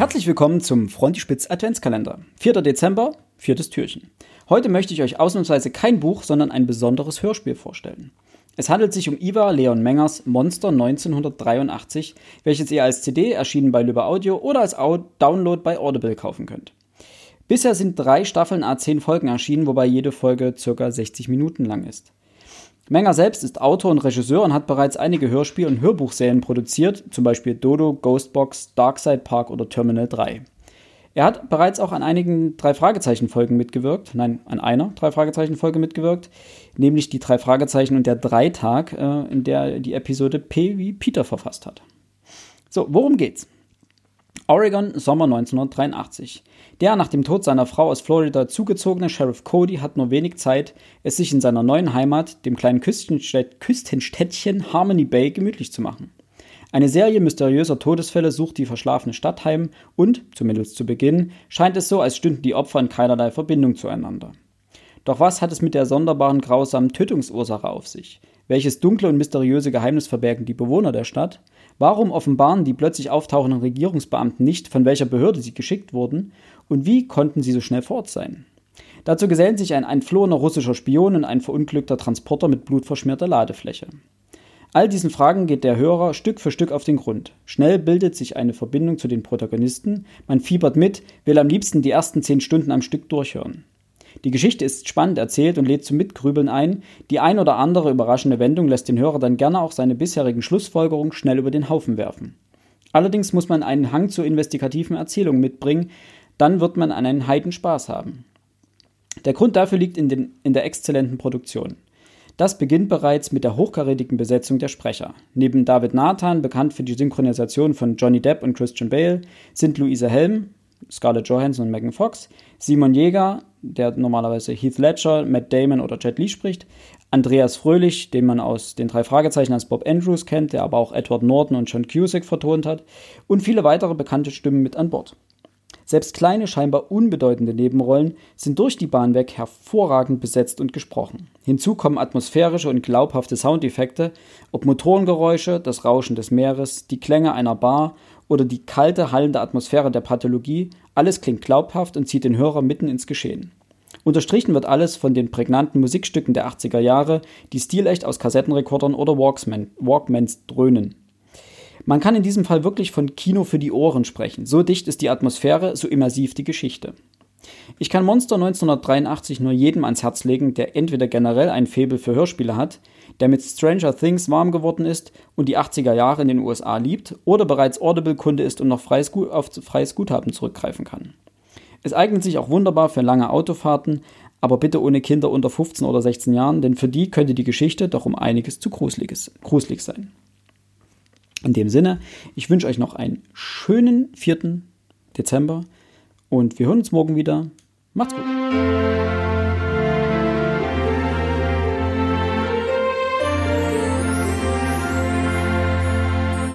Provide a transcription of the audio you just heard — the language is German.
Herzlich willkommen zum Frontispitz Adventskalender. 4. Dezember, viertes Türchen. Heute möchte ich euch ausnahmsweise kein Buch, sondern ein besonderes Hörspiel vorstellen. Es handelt sich um Iva Leon Mengers Monster 1983, welches ihr als CD erschienen bei Lübbe Audio oder als Download bei Audible kaufen könnt. Bisher sind drei Staffeln A10 Folgen erschienen, wobei jede Folge ca. 60 Minuten lang ist. Menger selbst ist Autor und Regisseur und hat bereits einige Hörspiel- und Hörbuchserien produziert, zum Beispiel Dodo, Ghostbox, Darkside Park oder Terminal 3. Er hat bereits auch an einigen Drei-Fragezeichen-Folgen mitgewirkt, nein, an einer Drei-Fragezeichen-Folge mitgewirkt, nämlich die Drei Fragezeichen und der Dreitag, äh, in der die Episode P wie Peter verfasst hat. So, worum geht's? Oregon, Sommer 1983. Der nach dem Tod seiner Frau aus Florida zugezogene Sheriff Cody hat nur wenig Zeit, es sich in seiner neuen Heimat, dem kleinen Küstenstädt Küstenstädtchen Harmony Bay, gemütlich zu machen. Eine Serie mysteriöser Todesfälle sucht die verschlafene Stadt heim und, zumindest zu Beginn, scheint es so, als stünden die Opfer in keinerlei Verbindung zueinander. Doch was hat es mit der sonderbaren grausamen Tötungsursache auf sich? Welches dunkle und mysteriöse Geheimnis verbergen die Bewohner der Stadt? Warum offenbaren die plötzlich auftauchenden Regierungsbeamten nicht, von welcher Behörde sie geschickt wurden? Und wie konnten sie so schnell fort sein? Dazu gesellen sich ein entflohener russischer Spion und ein verunglückter Transporter mit blutverschmierter Ladefläche. All diesen Fragen geht der Hörer Stück für Stück auf den Grund. Schnell bildet sich eine Verbindung zu den Protagonisten, man fiebert mit, will am liebsten die ersten zehn Stunden am Stück durchhören. Die Geschichte ist spannend erzählt und lädt zum Mitgrübeln ein. Die ein oder andere überraschende Wendung lässt den Hörer dann gerne auch seine bisherigen Schlussfolgerungen schnell über den Haufen werfen. Allerdings muss man einen Hang zur investigativen Erzählung mitbringen, dann wird man einen Heiden Spaß haben. Der Grund dafür liegt in, den, in der exzellenten Produktion. Das beginnt bereits mit der hochkarätigen Besetzung der Sprecher. Neben David Nathan, bekannt für die Synchronisation von Johnny Depp und Christian Bale, sind Louise Helm, Scarlett Johansson und Megan Fox, Simon Jäger, der normalerweise Heath Ledger, Matt Damon oder Jet Lee spricht, Andreas Fröhlich, den man aus den drei Fragezeichen als Bob Andrews kennt, der aber auch Edward Norton und John Cusack vertont hat, und viele weitere bekannte Stimmen mit an Bord. Selbst kleine, scheinbar unbedeutende Nebenrollen sind durch die Bahn weg hervorragend besetzt und gesprochen. Hinzu kommen atmosphärische und glaubhafte Soundeffekte, ob Motorengeräusche, das Rauschen des Meeres, die Klänge einer Bar oder die kalte, hallende Atmosphäre der Pathologie, alles klingt glaubhaft und zieht den Hörer mitten ins Geschehen. Unterstrichen wird alles von den prägnanten Musikstücken der 80er Jahre, die stilecht aus Kassettenrekordern oder Walkman, Walkmans dröhnen. Man kann in diesem Fall wirklich von Kino für die Ohren sprechen. So dicht ist die Atmosphäre, so immersiv die Geschichte. Ich kann Monster 1983 nur jedem ans Herz legen, der entweder generell ein Faible für Hörspiele hat, der mit Stranger Things warm geworden ist und die 80er Jahre in den USA liebt, oder bereits Audible-Kunde ist und noch freies, auf freies Guthaben zurückgreifen kann. Es eignet sich auch wunderbar für lange Autofahrten, aber bitte ohne Kinder unter 15 oder 16 Jahren, denn für die könnte die Geschichte doch um einiges zu gruselig sein. In dem Sinne, ich wünsche euch noch einen schönen 4. Dezember und wir hören uns morgen wieder. Macht's gut.